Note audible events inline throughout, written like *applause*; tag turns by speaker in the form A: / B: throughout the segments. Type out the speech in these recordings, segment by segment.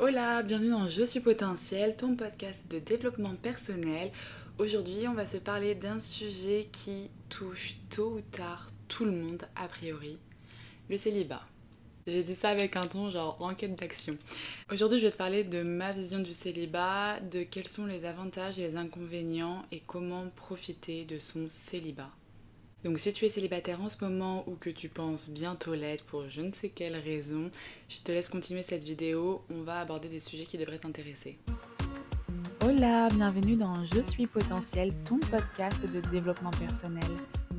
A: Hola, bienvenue dans Je suis potentiel, ton podcast de développement personnel. Aujourd'hui, on va se parler d'un sujet qui touche tôt ou tard tout le monde a priori, le célibat. J'ai dit ça avec un ton genre enquête d'action. Aujourd'hui, je vais te parler de ma vision du célibat, de quels sont les avantages et les inconvénients et comment profiter de son célibat. Donc si tu es célibataire en ce moment ou que tu penses bientôt l'être pour je ne sais quelle raison, je te laisse continuer cette vidéo, on va aborder des sujets qui devraient t'intéresser.
B: Hola, bienvenue dans Je suis potentiel, ton podcast de développement personnel.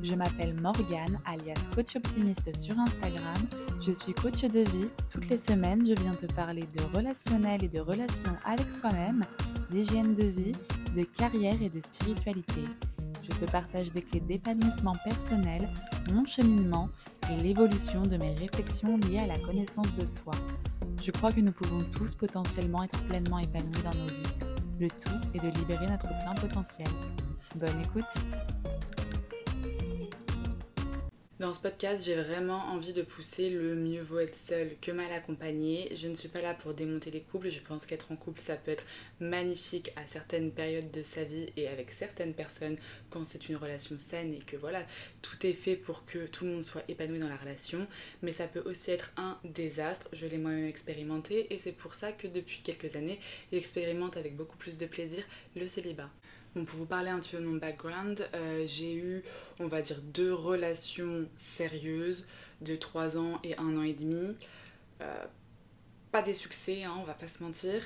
B: Je m'appelle Morgane, alias coach optimiste sur Instagram. Je suis coach de vie. Toutes les semaines, je viens te parler de relationnel et de relations avec soi-même, d'hygiène de vie, de carrière et de spiritualité je te partage des clés d'épanouissement personnel, mon cheminement et l'évolution de mes réflexions liées à la connaissance de soi. Je crois que nous pouvons tous potentiellement être pleinement épanouis dans nos vies. Le tout est de libérer notre plein potentiel. Bonne écoute
A: Dans ce podcast, j'ai vraiment envie de pousser le mieux vaut être seul que mal accompagné. Je ne suis pas là pour démonter les couples. Je pense qu'être en couple, ça peut être magnifique à certaines périodes de sa vie et avec certaines personnes quand c'est une relation saine et que voilà, tout est fait pour que tout le monde soit épanoui dans la relation. Mais ça peut aussi être un désastre. Je l'ai moi-même expérimenté et c'est pour ça que depuis quelques années, j'expérimente avec beaucoup plus de plaisir le célibat. Pour vous parler un petit peu de mon background, euh, j'ai eu, on va dire, deux relations sérieuses de 3 ans et 1 an et demi. Euh, pas des succès, hein, on va pas se mentir.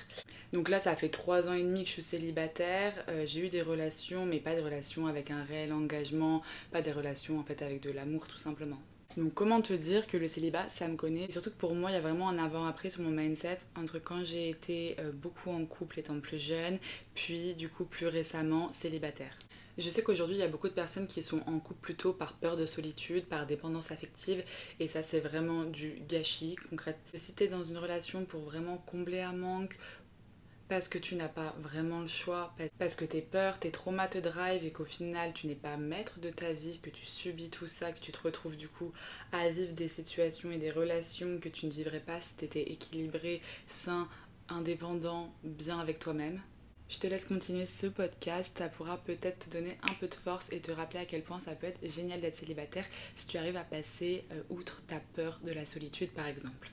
A: Donc là, ça fait 3 ans et demi que je suis célibataire. Euh, j'ai eu des relations, mais pas des relations avec un réel engagement, pas des relations en fait avec de l'amour tout simplement. Donc comment te dire que le célibat, ça me connaît? surtout que pour moi, il y a vraiment un avant-après sur mon mindset entre quand j'ai été euh, beaucoup en couple étant plus jeune, puis du coup plus récemment célibataire. Je sais qu'aujourd'hui, il y a beaucoup de personnes qui sont en couple plutôt par peur de solitude, par dépendance affective, et ça c'est vraiment du gâchis concret. Si t'es dans une relation pour vraiment combler un manque, parce que tu n'as pas vraiment le choix, parce que tes peurs, tes traumas te drive et qu'au final tu n'es pas maître de ta vie, que tu subis tout ça, que tu te retrouves du coup à vivre des situations et des relations que tu ne vivrais pas si tu étais équilibré, sain, indépendant, bien avec toi-même. Je te laisse continuer ce podcast, ça pourra peut-être te donner un peu de force et te rappeler à quel point ça peut être génial d'être célibataire si tu arrives à passer euh, outre ta peur de la solitude par exemple.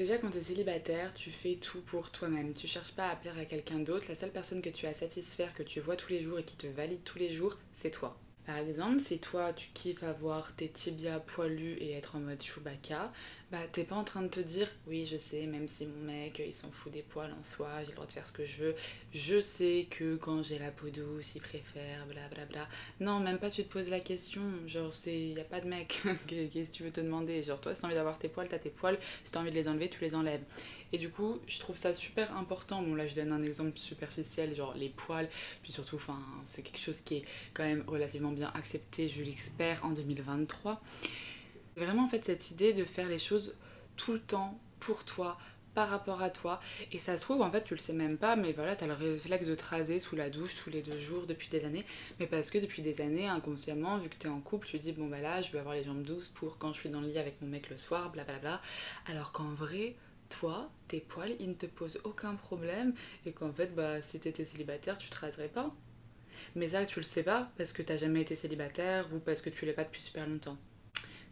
A: Déjà, quand tu es célibataire, tu fais tout pour toi-même. Tu cherches pas à plaire à quelqu'un d'autre. La seule personne que tu as à satisfaire, que tu vois tous les jours et qui te valide tous les jours, c'est toi. Par exemple, si toi tu kiffes avoir tes tibias poilus et être en mode Chewbacca, bah t'es pas en train de te dire oui je sais même si mon mec il s'en fout des poils en soi, j'ai le droit de faire ce que je veux, je sais que quand j'ai la peau douce il préfère blablabla. Bla bla. Non même pas tu te poses la question, genre c'est y a pas de mec, *laughs* qu'est-ce que tu veux te demander, genre toi si t'as envie d'avoir tes poils t'as tes poils, si t'as envie de les enlever tu les enlèves. Et du coup, je trouve ça super important. Bon, là, je donne un exemple superficiel, genre les poils. Puis surtout, c'est quelque chose qui est quand même relativement bien accepté, je l'expert, en 2023. Vraiment, en fait, cette idée de faire les choses tout le temps pour toi, par rapport à toi. Et ça se trouve, en fait, tu le sais même pas, mais voilà, t'as le réflexe de te raser sous la douche tous les deux jours depuis des années. Mais parce que depuis des années, inconsciemment, vu que t'es en couple, tu dis, bon bah là, je veux avoir les jambes douces pour quand je suis dans le lit avec mon mec le soir, blablabla. Alors qu'en vrai, toi, tes poils, ils ne te posent aucun problème et qu'en fait, bah, si t'étais célibataire, tu te raserais pas. Mais ça, tu le sais pas parce que t'as jamais été célibataire ou parce que tu l'es pas depuis super longtemps.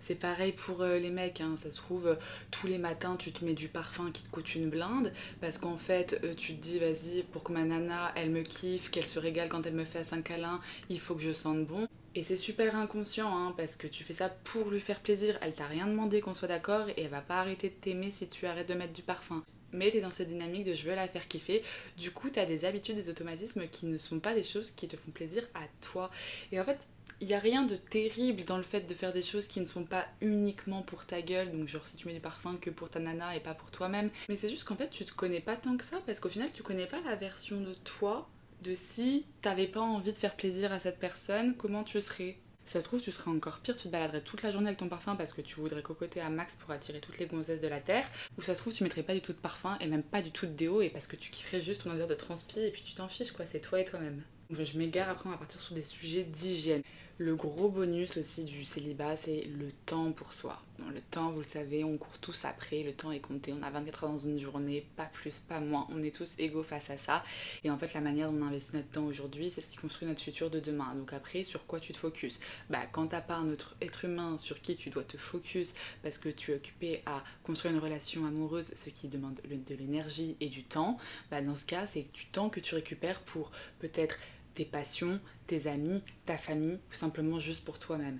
A: C'est pareil pour euh, les mecs, hein. ça se trouve, tous les matins tu te mets du parfum qui te coûte une blinde, parce qu'en fait euh, tu te dis vas-y, pour que ma nana elle me kiffe, qu'elle se régale quand elle me fait un câlin, il faut que je sente bon. Et c'est super inconscient, hein, parce que tu fais ça pour lui faire plaisir. Elle t'a rien demandé qu'on soit d'accord et elle va pas arrêter de t'aimer si tu arrêtes de mettre du parfum. Mais t'es dans cette dynamique de je veux la faire kiffer. Du coup, t'as des habitudes, des automatismes qui ne sont pas des choses qui te font plaisir à toi. Et en fait, il n'y a rien de terrible dans le fait de faire des choses qui ne sont pas uniquement pour ta gueule, donc genre si tu mets du parfum que pour ta nana et pas pour toi-même. Mais c'est juste qu'en fait tu te connais pas tant que ça parce qu'au final tu connais pas la version de toi de si t'avais pas envie de faire plaisir à cette personne, comment tu serais? Ça se trouve, tu serais encore pire, tu te baladerais toute la journée avec ton parfum parce que tu voudrais cocoter à max pour attirer toutes les gonzesses de la terre. Ou ça se trouve, tu mettrais pas du tout de parfum et même pas du tout de déo et parce que tu kifferais juste ton odeur de transpi et puis tu t'en fiches quoi, c'est toi et toi-même. Je m'égare après, on va partir sur des sujets d'hygiène. Le gros bonus aussi du célibat, c'est le temps pour soi. Le temps, vous le savez, on court tous après, le temps est compté, on a 24 heures dans une journée, pas plus, pas moins, on est tous égaux face à ça. Et en fait, la manière dont on investit notre temps aujourd'hui, c'est ce qui construit notre futur de demain. Donc après, sur quoi tu te focuses? Bah, quand t'as pas un autre être humain sur qui tu dois te focus parce que tu es occupé à construire une relation amoureuse, ce qui demande de l'énergie et du temps, bah dans ce cas, c'est du temps que tu récupères pour peut-être tes passions, tes amis, ta famille, ou simplement juste pour toi-même.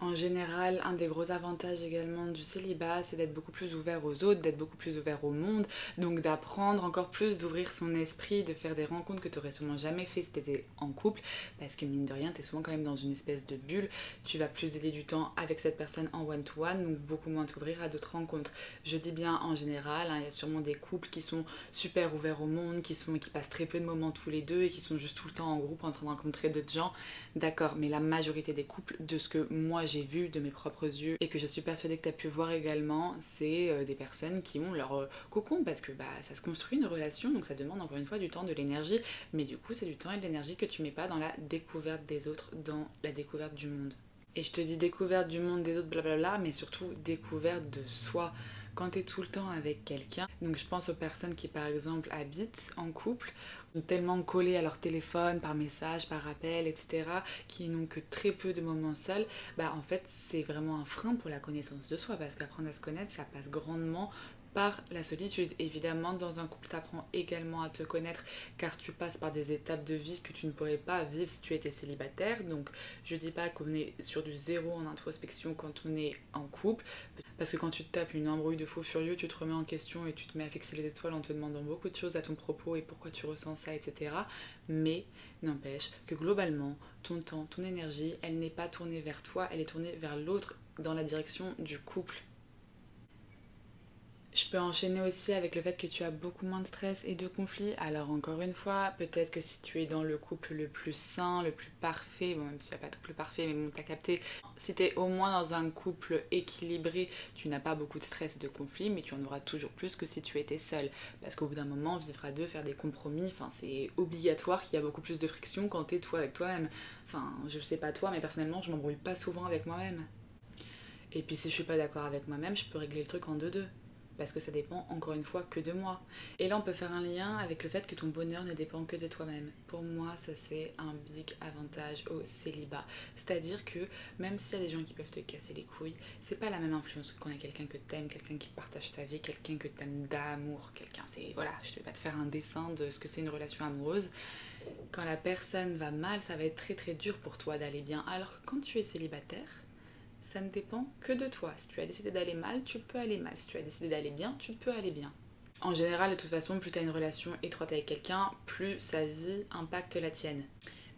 A: En général, un des gros avantages également du célibat, c'est d'être beaucoup plus ouvert aux autres, d'être beaucoup plus ouvert au monde, donc d'apprendre encore plus, d'ouvrir son esprit, de faire des rencontres que tu aurais sûrement jamais fait si tu étais en couple, parce que mine de rien, tu es souvent quand même dans une espèce de bulle, tu vas plus dédier du temps avec cette personne en one-to-one, donc beaucoup moins t'ouvrir à d'autres rencontres. Je dis bien en général, hein, il y a sûrement des couples qui sont super ouverts au monde, qui, sont, qui passent très peu de moments tous les deux et qui sont juste tout le temps en groupe en train de rencontrer d'autres gens, d'accord, mais la majorité des couples, de ce que moi j'ai vu de mes propres yeux et que je suis persuadée que tu as pu voir également, c'est euh, des personnes qui ont leur euh, cocon parce que bah, ça se construit une relation, donc ça demande encore une fois du temps, de l'énergie, mais du coup c'est du temps et de l'énergie que tu mets pas dans la découverte des autres, dans la découverte du monde. Et je te dis découverte du monde des autres, blablabla, mais surtout découverte de soi quand tu es tout le temps avec quelqu'un. Donc je pense aux personnes qui par exemple habitent en couple, tellement collées à leur téléphone, par message, par appel, etc., qui n'ont que très peu de moments seuls, bah en fait c'est vraiment un frein pour la connaissance de soi, parce qu'apprendre à se connaître, ça passe grandement par la solitude. Évidemment, dans un couple, tu apprends également à te connaître car tu passes par des étapes de vie que tu ne pourrais pas vivre si tu étais célibataire. Donc, je dis pas qu'on est sur du zéro en introspection quand on est en couple. Parce que quand tu te tapes une embrouille de faux furieux, tu te remets en question et tu te mets à fixer les étoiles en te demandant beaucoup de choses à ton propos et pourquoi tu ressens ça, etc. Mais n'empêche que globalement, ton temps, ton énergie, elle n'est pas tournée vers toi, elle est tournée vers l'autre dans la direction du couple peux enchaîner aussi avec le fait que tu as beaucoup moins de stress et de conflits. Alors encore une fois, peut-être que si tu es dans le couple le plus sain, le plus parfait, bon même s'il n'y a pas tout le parfait, mais bon t'as capté, si tu es au moins dans un couple équilibré, tu n'as pas beaucoup de stress et de conflits, mais tu en auras toujours plus que si tu étais seul. Parce qu'au bout d'un moment, vivre à deux, faire des compromis, enfin c'est obligatoire qu'il y a beaucoup plus de friction quand t'es toi avec toi-même. Enfin, je sais pas toi, mais personnellement, je m'embrouille pas souvent avec moi-même. Et puis si je suis pas d'accord avec moi-même, je peux régler le truc en deux-deux parce que ça dépend encore une fois que de moi. Et là, on peut faire un lien avec le fait que ton bonheur ne dépend que de toi-même. Pour moi, ça c'est un big avantage au célibat. C'est-à-dire que même s'il y a des gens qui peuvent te casser les couilles, c'est pas la même influence que quand a quelqu'un que t'aimes, quelqu'un qui partage ta vie, quelqu'un que t'aimes d'amour, quelqu'un. C'est voilà, je vais pas te faire un dessin de ce que c'est une relation amoureuse. Quand la personne va mal, ça va être très très dur pour toi d'aller bien. Alors que quand tu es célibataire, ça ne dépend que de toi. Si tu as décidé d'aller mal, tu peux aller mal. Si tu as décidé d'aller bien, tu peux aller bien. En général, de toute façon, plus tu as une relation étroite avec quelqu'un, plus sa vie impacte la tienne.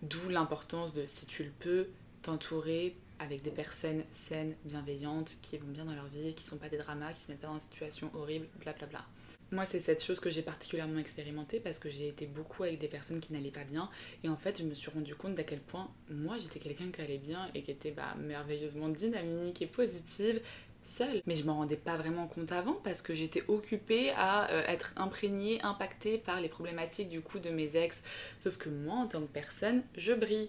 A: D'où l'importance de, si tu le peux, t'entourer avec des personnes saines, bienveillantes, qui vont bien dans leur vie, qui sont pas des dramas, qui se mettent pas dans une situation horrible, blablabla. Bla bla. Moi, c'est cette chose que j'ai particulièrement expérimentée parce que j'ai été beaucoup avec des personnes qui n'allaient pas bien. Et en fait, je me suis rendu compte d'à quel point moi, j'étais quelqu'un qui allait bien et qui était bah, merveilleusement dynamique et positive seule. Mais je m'en rendais pas vraiment compte avant parce que j'étais occupée à euh, être imprégnée, impactée par les problématiques du coup de mes ex. Sauf que moi, en tant que personne, je brille.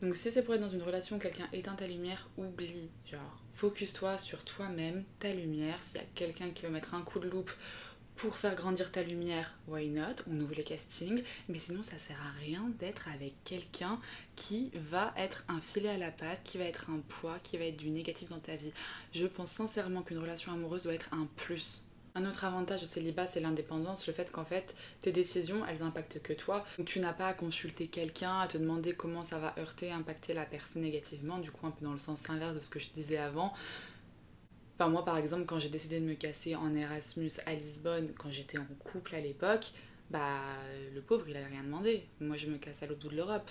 A: Donc si c'est pour être dans une relation, quelqu'un éteint ta lumière, oublie. Genre, focus-toi sur toi-même, ta lumière. S'il y a quelqu'un qui veut mettre un coup de loupe pour faire grandir ta lumière, why not? On ouvre les castings, mais sinon ça sert à rien d'être avec quelqu'un qui va être un filet à la patte, qui va être un poids, qui va être du négatif dans ta vie. Je pense sincèrement qu'une relation amoureuse doit être un plus. Un autre avantage au célibat, c'est l'indépendance, le fait qu'en fait, tes décisions, elles impactent que toi. Donc tu n'as pas à consulter quelqu'un, à te demander comment ça va heurter, impacter la personne négativement, du coup un peu dans le sens inverse de ce que je disais avant. Moi, par exemple, quand j'ai décidé de me casser en Erasmus à Lisbonne, quand j'étais en couple à l'époque, bah, le pauvre, il avait rien demandé. Moi, je me casse à l'autre bout de l'Europe.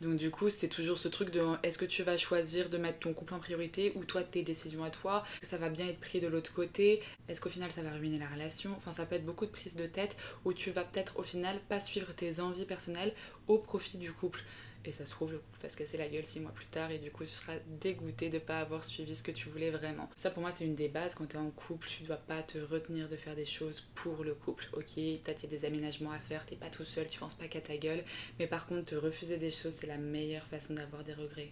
A: Donc, du coup, c'est toujours ce truc de est-ce que tu vas choisir de mettre ton couple en priorité ou toi tes décisions à toi? Est-ce que ça va bien être pris de l'autre côté? Est-ce qu'au final ça va ruiner la relation? Enfin, ça peut être beaucoup de prises de tête où tu vas peut-être au final pas suivre tes envies personnelles au profit du couple. Et ça se trouve, le couple va se casser la gueule six mois plus tard et du coup tu seras dégoûté de ne pas avoir suivi ce que tu voulais vraiment. Ça pour moi c'est une des bases, quand tu es en couple, tu dois pas te retenir de faire des choses pour le couple. Ok, a des aménagements à faire, t'es pas tout seul, tu penses pas qu'à ta gueule, mais par contre te refuser des choses c'est la meilleure façon d'avoir des regrets.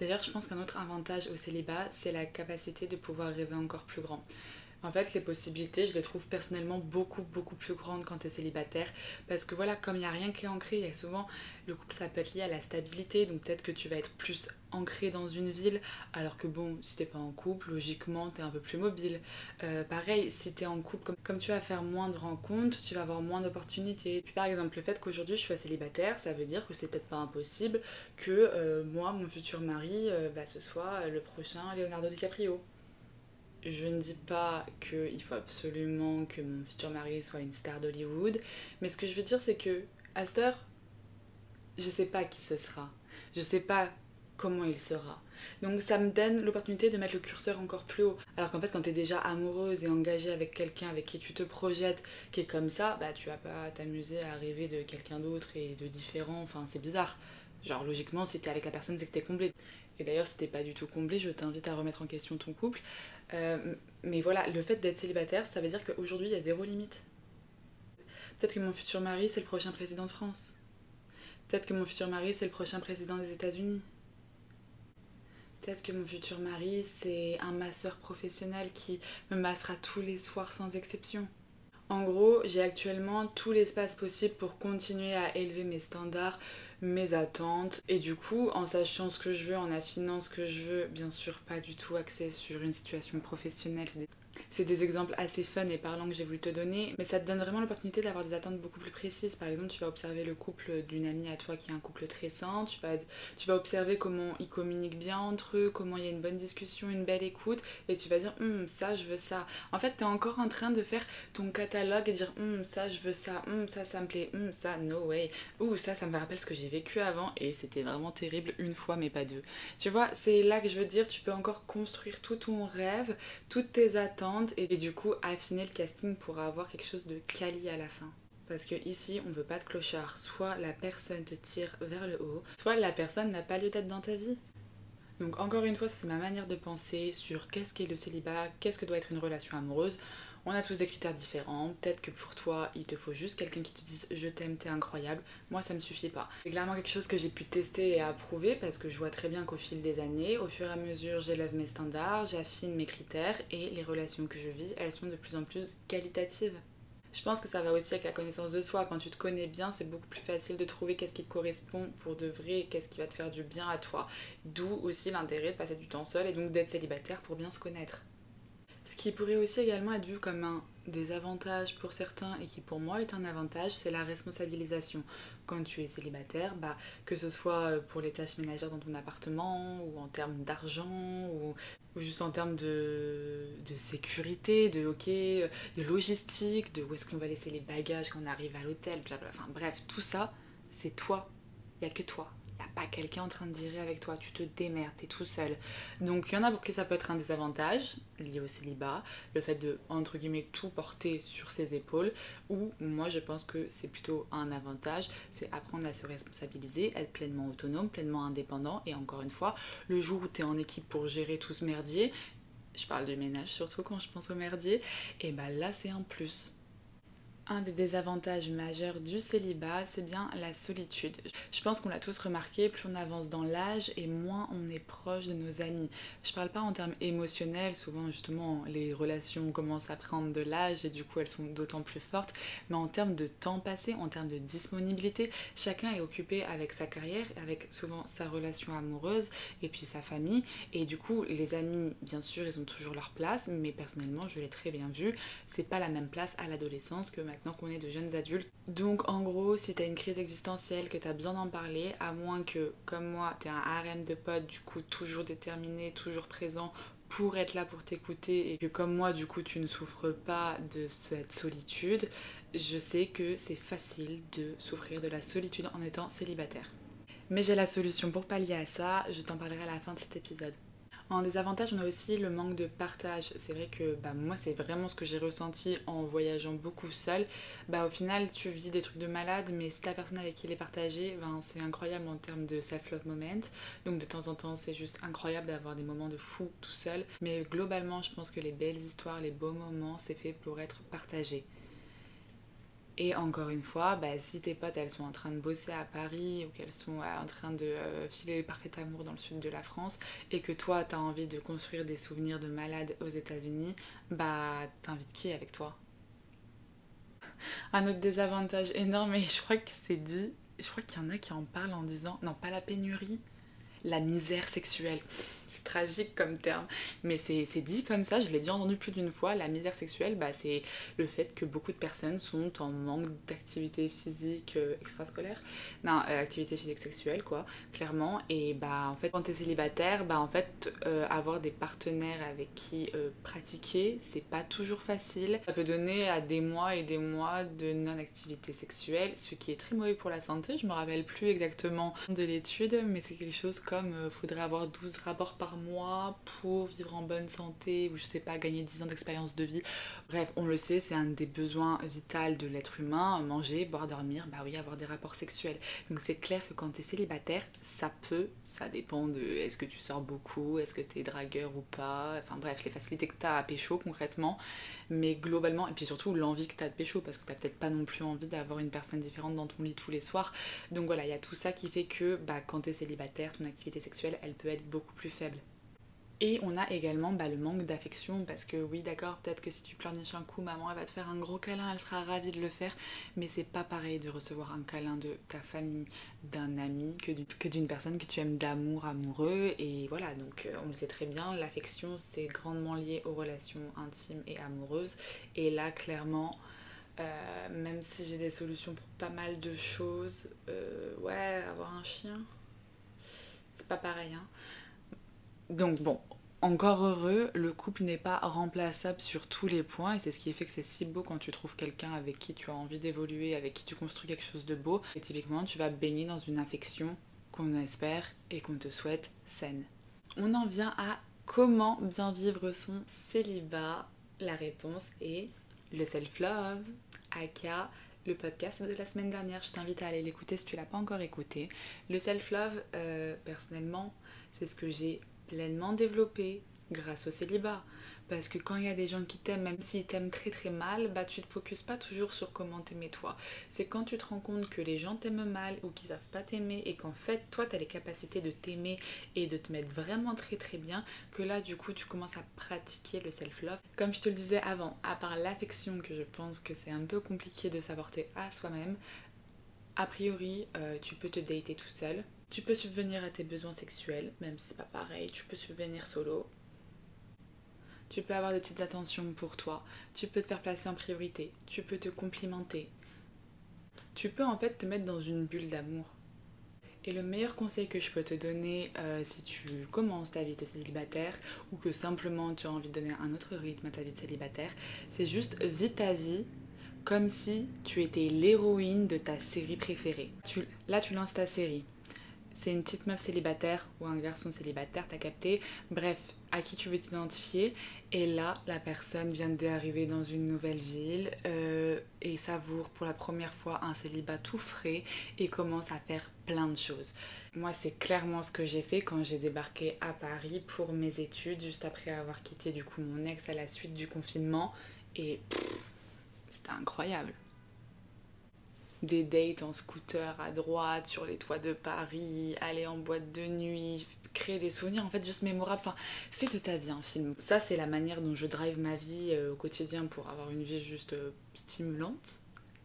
A: D'ailleurs, je pense qu'un autre avantage au célibat, c'est la capacité de pouvoir rêver encore plus grand. En fait, les possibilités, je les trouve personnellement beaucoup, beaucoup plus grandes quand tu es célibataire. Parce que voilà, comme il n'y a rien qui est ancré, il y a souvent le couple, ça peut être lié à la stabilité. Donc peut-être que tu vas être plus ancré dans une ville. Alors que bon, si t'es pas en couple, logiquement, tu es un peu plus mobile. Euh, pareil, si tu es en couple, comme, comme, tu vas faire moins de rencontres, tu vas avoir moins d'opportunités. Puis par exemple, le fait qu'aujourd'hui je sois célibataire, ça veut dire que c'est peut-être pas impossible que euh, moi, mon futur mari, euh, bah, ce soit le prochain Leonardo DiCaprio je ne dis pas qu'il faut absolument que mon futur mari soit une star d'Hollywood, mais ce que je veux dire, c'est que à cette heure, je sais pas qui ce sera. Je sais pas comment il sera. Donc ça me donne l'opportunité de mettre le curseur encore plus haut. Alors qu'en fait, quand tu es déjà amoureuse et engagée avec quelqu'un avec qui tu te projettes, qui est comme ça, bah tu vas pas t'amuser à rêver de quelqu'un d'autre et de différent. Enfin, c'est bizarre. Genre, logiquement, si t'es avec la personne, c'est que t'es comblé. Et d'ailleurs, si t'es pas du tout comblé, je t'invite à remettre en question ton couple. Euh, mais voilà, le fait d'être célibataire, ça veut dire qu'aujourd'hui, il y a zéro limite. Peut-être que mon futur mari, c'est le prochain président de France. Peut-être que mon futur mari, c'est le prochain président des États-Unis. Peut-être que mon futur mari, c'est un masseur professionnel qui me massera tous les soirs sans exception. En gros, j'ai actuellement tout l'espace possible pour continuer à élever mes standards, mes attentes. Et du coup, en sachant ce que je veux, en affinant ce que je veux, bien sûr pas du tout axé sur une situation professionnelle c'est des exemples assez fun et parlants que j'ai voulu te donner, mais ça te donne vraiment l'opportunité d'avoir des attentes beaucoup plus précises. Par exemple, tu vas observer le couple d'une amie à toi qui est un couple très sain, tu vas, tu vas observer comment ils communiquent bien entre eux, comment il y a une bonne discussion, une belle écoute, et tu vas dire, hum, ça, je veux ça. En fait, tu es encore en train de faire ton catalogue et dire, hum, ça, je veux ça, hum, ça, ça me plaît, hum, ça, no way, ou ça, ça me rappelle ce que j'ai vécu avant, et c'était vraiment terrible une fois, mais pas deux. Tu vois, c'est là que je veux dire, tu peux encore construire tout ton rêve, toutes tes attentes et, du coup affiner le casting pour avoir quelque chose de quali à la fin. Parce que ici, on veut pas de clochard. Soit la personne te tire vers le haut, soit la personne n'a pas lieu d'être dans ta vie. Donc encore une fois, c'est ma manière de penser sur qu'est-ce qu'est le célibat, qu'est-ce que doit être une relation amoureuse. On a tous des critères différents. Peut-être que pour toi, il te faut juste quelqu'un qui te dise je t'aime, t'es incroyable. Moi, ça me suffit pas. C'est clairement quelque chose que j'ai pu tester et approuver parce que je vois très bien qu'au fil des années, au fur et à mesure, j'élève mes standards, j'affine mes critères et les relations que je vis, elles sont de plus en plus qualitatives. Je pense que ça va aussi avec la connaissance de soi. Quand tu te connais bien, c'est beaucoup plus facile de trouver qu'est-ce qui te correspond pour de vrai, qu'est-ce qui va te faire du bien à toi. D'où aussi l'intérêt de passer du temps seul et donc d'être célibataire pour bien se connaître. Ce qui pourrait aussi également être vu comme un désavantage pour certains et qui pour moi est un avantage, c'est la responsabilisation. Quand tu es célibataire, bah, que ce soit pour les tâches ménagères dans ton appartement ou en termes d'argent ou, juste en termes de, de, sécurité, de ok, de logistique, de où est-ce qu'on va laisser les bagages quand on arrive à l'hôtel. Enfin bref, tout ça, c'est toi. Il n'y a que toi pas quelqu'un en train de gérer avec toi, tu te démerdes, t'es tout seul. Donc il y en a pour qui ça peut être un désavantage lié au célibat, le fait de, entre guillemets, tout porter sur ses épaules, ou moi je pense que c'est plutôt un avantage, c'est apprendre à se responsabiliser, être pleinement autonome, pleinement indépendant, et encore une fois, le jour où tu es en équipe pour gérer tout ce merdier, je parle du ménage surtout quand je pense au merdier, et bah là c'est un plus. Un des désavantages majeurs du célibat, c'est bien la solitude. Je pense qu'on l'a tous remarqué, plus on avance dans l'âge et moins on est proche de nos amis. Je parle pas en termes émotionnels, souvent justement les relations commencent à prendre de l'âge et du coup elles sont d'autant plus fortes, mais en termes de temps passé, en termes de disponibilité, chacun est occupé avec sa carrière, avec souvent sa relation amoureuse et puis sa famille. Et du coup, les amis, bien sûr, ils ont toujours leur place, mais personnellement, je l'ai très bien vu, c'est pas la même place à l'adolescence que maintenant qu'on est de jeunes adultes. Donc en gros, si t'as une crise existentielle, que t'as besoin d'en parler, à moins que, comme moi, t'es un harem de potes, du coup toujours déterminé, toujours présent pour être là pour t'écouter et que comme moi du coup tu ne souffres pas de cette solitude, je sais que c'est facile de souffrir de la solitude en étant célibataire. Mais j'ai la solution pour pallier à ça, je t'en parlerai à la fin de cet épisode. En désavantage, on a aussi le manque de partage. C'est vrai que bah, moi, c'est vraiment ce que j'ai ressenti en voyageant beaucoup seule. Bah, au final, tu vis des trucs de malade, mais si la personne avec qui les partager, ben, c'est incroyable en termes de self-love moment. Donc de temps en temps, c'est juste incroyable d'avoir des moments de fou tout seul. Mais globalement, je pense que les belles histoires, les beaux moments, c'est fait pour être partagés. Et encore une fois, bah, si tes potes elles sont en train de bosser à Paris ou qu'elles sont euh, en train de euh, filer le parfait amour dans le sud de la France et que toi t'as envie de construire des souvenirs de malade aux États-Unis, bah t'invites qui avec toi? Un autre désavantage énorme, et je crois que c'est dit, je crois qu'il y en a qui en parlent en disant non, pas la pénurie, la misère sexuelle. C'est tragique comme terme, mais c'est dit comme ça, je l'ai déjà entendu plus d'une fois. La misère sexuelle, bah, c'est le fait que beaucoup de personnes sont en manque d'activité physique euh, extrascolaire. Non, euh, activité physique sexuelle, quoi, clairement. Et bah, en fait, quand t'es célibataire, bah, en fait, euh, avoir des partenaires avec qui pratiquer, c'est pas toujours facile. Ça peut donner à des mois et des mois de non-activité sexuelle, ce qui est très mauvais pour la santé. Je me rappelle plus exactement de l'étude, mais c'est quelque chose comme faudrait avoir 12 rapports par mois pour vivre en bonne santé ou je sais pas, gagner 10 ans d'expérience de vie. Bref, on le sait, c'est un des besoins vitaux de l'être humain, manger, boire, dormir, bah oui, avoir des rapports sexuels. Donc c'est clair que quand tu es célibataire, ça peut, ça dépend de est-ce que tu sors beaucoup, est-ce que tu es dragueur ou pas, enfin bref, les facilités que tu as à pécho concrètement, mais globalement, et puis surtout l'envie que tu as de pécho, parce que tu peut-être pas non plus envie d'avoir une personne différente dans ton lit tous les soirs. Donc voilà, il y a tout ça qui fait que bah, quand tu es célibataire, ton activité sexuelle, elle peut être beaucoup plus faible. Et on a également bah, le manque d'affection parce que oui d'accord peut-être que si tu pleurniches un coup maman elle va te faire un gros câlin elle sera ravie de le faire. Mais c'est pas pareil de recevoir un câlin de ta famille d'un ami que d'une personne que tu aimes d'amour amoureux. Et voilà donc euh, on le sait très bien l'affection c'est grandement lié aux relations intimes et amoureuses. Et là clairement euh, même si j'ai des solutions pour pas mal de choses euh, ouais avoir un chien c'est pas pareil hein donc bon, encore heureux, le couple n'est pas remplaçable sur tous les points et c'est ce qui fait que c'est si beau quand tu trouves quelqu'un avec qui tu as envie d'évoluer, avec qui tu construis quelque chose de beau. Et typiquement, tu vas baigner dans une affection qu'on espère et qu'on te souhaite saine. On en vient à comment bien vivre son célibat. La réponse est le self-love, aka le podcast de la semaine dernière. Je t'invite à aller l'écouter si tu l'as pas encore écouté. Le self-love, euh, personnellement, c'est ce que j'ai pleinement développé grâce au célibat. Parce que quand il y a des gens qui t'aiment, même s'ils t'aiment très très mal, bah tu te focuses pas toujours sur comment t'aimer toi. C'est quand tu te rends compte que les gens t'aiment mal ou qu'ils savent pas t'aimer et qu'en fait toi tu as les capacités de t'aimer et de te mettre vraiment très très bien que là du coup tu commences à pratiquer le self-love. Comme je te le disais avant, à part l'affection que je pense que c'est un peu compliqué de s'apporter à soi-même, a priori euh, tu peux te dater tout seul tu peux subvenir à tes besoins sexuels, même si c'est pas pareil, tu peux subvenir solo. Tu peux avoir des petites attentions pour toi, tu peux te faire placer en priorité, tu peux te complimenter. Tu peux en fait te mettre dans une bulle d'amour. Et le meilleur conseil que je peux te donner euh, si tu commences ta vie de célibataire ou que simplement tu as envie de donner un autre rythme à ta vie de célibataire, c'est juste vis ta vie comme si tu étais l'héroïne de ta série préférée. là, tu lances ta série c'est une petite meuf célibataire ou un garçon célibataire, t'as capté. Bref, à qui tu veux t'identifier. Et là, la personne vient d'arriver dans une nouvelle ville euh, et savoure pour la première fois un célibat tout frais et commence à faire plein de choses. Moi, c'est clairement ce que j'ai fait quand j'ai débarqué à Paris pour mes études, juste après avoir quitté du coup mon ex à la suite du confinement. Et c'était incroyable des dates en scooter à droite sur les toits de Paris, aller en boîte de nuit, créer des souvenirs en fait juste mémorables. Enfin, fais de ta vie un film. Ça, c'est la manière dont je drive ma vie euh, au quotidien pour avoir une vie juste euh, stimulante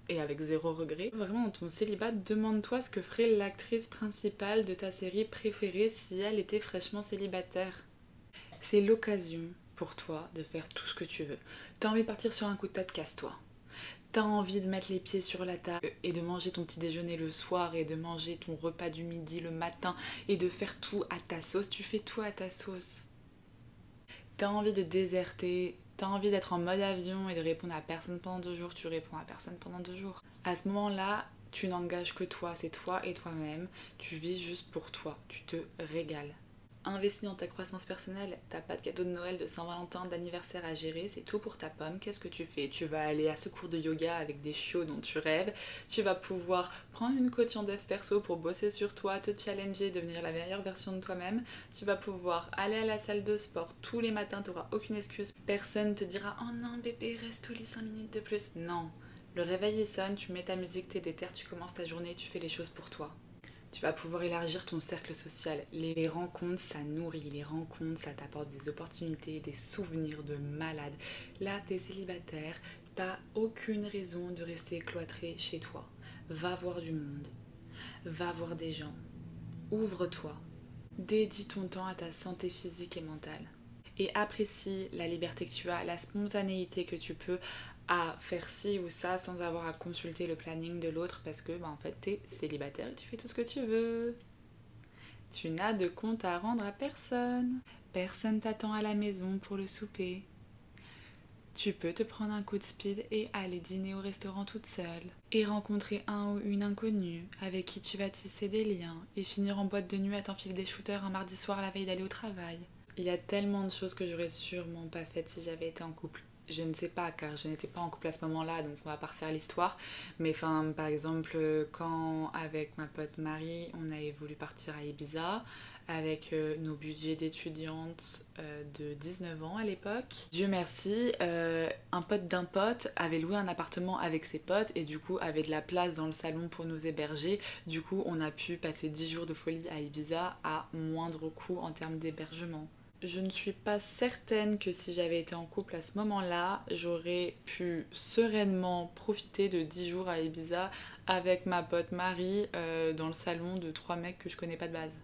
A: et avec zéro regret. Vraiment, dans ton célibat, demande-toi ce que ferait l'actrice principale de ta série préférée si elle était fraîchement célibataire. C'est l'occasion pour toi de faire tout ce que tu veux. T'as envie de partir sur un coup de tête, casse-toi t'as envie de mettre les pieds sur la table et de manger ton petit déjeuner le soir et de manger ton repas du midi le matin et de faire tout à ta sauce, tu fais tout à ta sauce. T'as envie de déserter, t'as envie d'être en mode avion et de répondre à personne pendant deux jours, tu réponds à personne pendant deux jours. À ce moment-là, tu n'engages que toi, c'est toi et toi-même, tu vis juste pour toi, tu te régales investis dans ta croissance personnelle. T'as pas de cadeau de Noël, de Saint-Valentin, d'anniversaire à gérer, c'est tout pour ta pomme. Qu'est-ce que tu fais? Tu vas aller à ce cours de yoga avec des chiots dont tu rêves. Tu vas pouvoir prendre une coach en dev perso pour bosser sur toi, te challenger, devenir la meilleure version de toi-même. Tu vas pouvoir aller à la salle de sport tous les matins, t'auras aucune excuse. Personne te dira Oh non, bébé, reste au lit 5 minutes de plus. Non Le réveil sonne, tu mets ta musique, t'es déter, tu commences ta journée, tu fais les choses pour toi. Tu vas pouvoir élargir ton cercle social. Les rencontres, ça nourrit. Les rencontres, ça t'apporte des opportunités, des souvenirs de malade. Là, t'es célibataire, t'as aucune raison de rester cloîtré chez toi. Va voir du monde. Va voir des gens. Ouvre-toi. Dédie ton temps à ta santé physique et mentale. Et apprécie la liberté que tu as, la spontanéité que tu peux à faire ci ou ça sans avoir à consulter le planning de l'autre parce que bah, en fait t'es célibataire et tu fais tout ce que tu veux. Tu n'as de compte à rendre à personne. Personne t'attend à la maison pour le souper. Tu peux te prendre un coup de speed et aller dîner au restaurant toute seule. Et rencontrer un ou une inconnue avec qui tu vas tisser des liens et finir en boîte de nuit à t'enfiler des shooters un mardi soir la veille d'aller au travail. Il y a tellement de choses que j'aurais sûrement pas faites si j'avais été en couple je ne sais pas car je n'étais pas en couple à ce moment-là donc on va pas refaire l'histoire mais enfin par exemple quand avec ma pote Marie on avait voulu partir à Ibiza avec euh, nos budgets d'étudiantes euh, de 19 ans à l'époque. Dieu merci, euh, un pote d'un pote avait loué un appartement avec ses potes et du coup avait de la place dans le salon pour nous héberger. Du coup on a pu passer 10 jours de folie à Ibiza à moindre coût en termes d'hébergement je ne suis pas certaine que si j'avais été en couple à ce moment-là, j'aurais pu sereinement profiter de 10 jours à Ibiza avec ma pote Marie euh, dans le salon de trois mecs que je connais pas de base.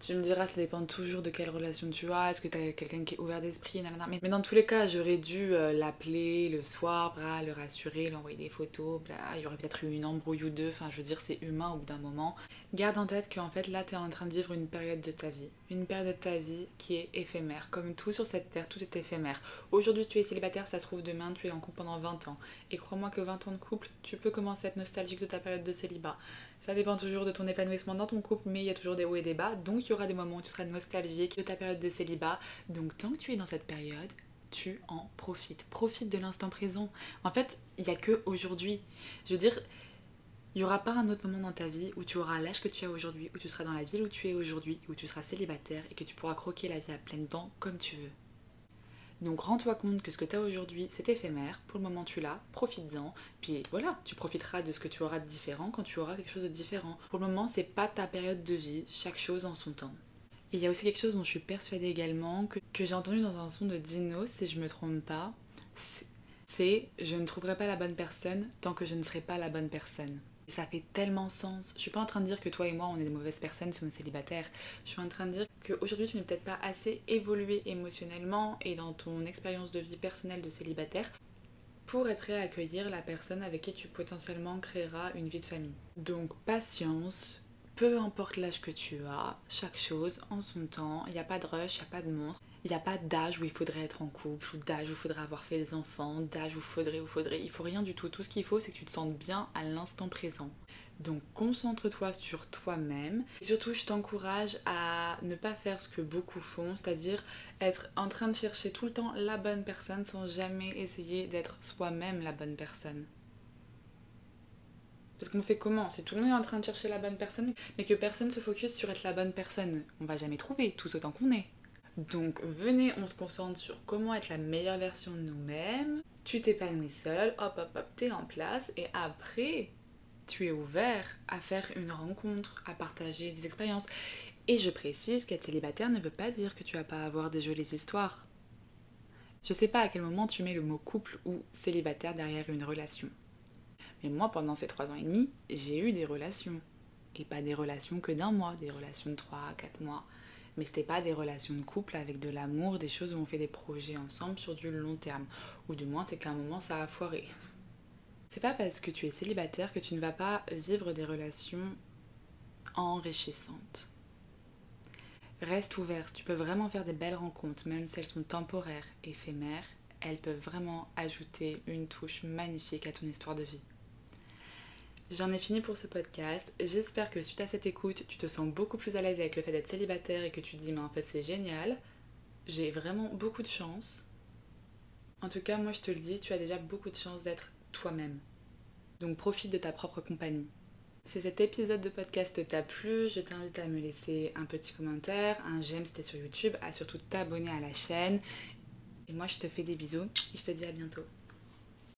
A: Tu me diras, ça dépend toujours de quelle relation tu as. Est-ce que tu as quelqu'un qui est ouvert d'esprit mais, dans tous les cas, j'aurais dû euh, l'appeler le soir, le rassurer, lui envoyer des photos. Il y aurait peut-être eu une embrouille ou deux. Enfin, je veux dire, c'est humain au bout d'un moment. Garde en tête qu'en fait, là, tu es en train de vivre une période de ta vie. Une période de ta vie qui est éphémère. Comme tout sur cette terre, tout est éphémère. Aujourd'hui, tu es célibataire, ça se trouve demain, tu es en couple pendant 20 ans. Et crois-moi que 20 ans de couple, tu peux commencer à être nostalgique de ta période de célibat. Ça dépend toujours de ton épanouissement dans ton couple, mais il y a toujours des hauts et des bas. Il y aura des moments où tu seras nostalgique de ta période de célibat. Donc, tant que tu es dans cette période, tu en profites. Profite de l'instant présent. En fait, il n'y a que aujourd'hui. Je veux dire, il n'y aura pas un autre moment dans ta vie où tu auras l'âge que tu as aujourd'hui, où tu seras dans la ville où tu es aujourd'hui, où tu seras célibataire et que tu pourras croquer la vie à pleines dents comme tu veux. Donc rends-toi compte que ce que tu as aujourd'hui, c'est éphémère. Pour le moment, tu l'as, profites-en. Puis voilà, tu profiteras de ce que tu auras de différent quand tu auras quelque chose de différent. Pour le moment, c'est pas ta période de vie, chaque chose en son temps. il y a aussi quelque chose dont je suis persuadée également, que, que j'ai entendu dans un son de Dino, si je me trompe pas. C'est je ne trouverai pas la bonne personne tant que je ne serai pas la bonne personne ça fait tellement sens. Je suis pas en train de dire que toi et moi on est des mauvaises personnes si on est célibataire. Je suis en train de dire qu'aujourd'hui tu n'es peut-être pas assez évolué émotionnellement et dans ton expérience de vie personnelle de célibataire pour être prêt à accueillir la personne avec qui tu potentiellement créeras une vie de famille. Donc patience, peu importe l'âge que tu as, chaque chose en son temps, il n'y a pas de rush, il n'y a pas de montre. Il n'y a pas d'âge où il faudrait être en couple, ou d'âge où il faudrait avoir fait des enfants, d'âge où il faudrait, ou faudrait. Il faut rien du tout. Tout ce qu'il faut, c'est que tu te sentes bien à l'instant présent. Donc concentre-toi sur toi-même. Surtout, je t'encourage à ne pas faire ce que beaucoup font, c'est-à-dire être en train de chercher tout le temps la bonne personne sans jamais essayer d'être soi-même la bonne personne. Parce qu'on fait comment Si tout le monde est en train de chercher la bonne personne, mais que personne se focus sur être la bonne personne, on va jamais trouver, tout autant qu'on est. Donc venez, on se concentre sur comment être la meilleure version de nous-mêmes. Tu t'épanouis seul, hop hop hop, t'es en place et après, tu es ouvert à faire une rencontre, à partager des expériences. Et je précise qu'être célibataire ne veut pas dire que tu vas pas avoir des jolies histoires. Je sais pas à quel moment tu mets le mot couple ou célibataire derrière une relation. Mais moi, pendant ces trois ans et demi, j'ai eu des relations. Et pas des relations que d'un mois, des relations de trois à quatre mois mais c'était pas des relations de couple avec de l'amour, des choses où on fait des projets ensemble sur du long terme. Ou du moins, c'est qu'à un moment, ça a foiré. C'est pas parce que tu es célibataire que tu ne vas pas vivre des relations enrichissantes. Reste ouvert, tu peux vraiment faire des belles rencontres, même si elles sont temporaires, éphémères, elles peuvent vraiment ajouter une touche magnifique à ton histoire de vie. J'en ai fini pour ce podcast. J'espère que suite à cette écoute, tu te sens beaucoup plus à l'aise avec le fait d'être célibataire et que tu te dis, mais en fait, c'est génial. J'ai vraiment beaucoup de chance. En tout cas, moi, je te le dis, tu as déjà beaucoup de chance d'être toi-même. Donc, profite de ta propre compagnie. Si cet épisode de podcast t'a plu, je t'invite à me laisser un petit commentaire, un j'aime si t'es sur YouTube, à surtout t'abonner à la chaîne. Et moi, je te fais des bisous et je te dis à bientôt.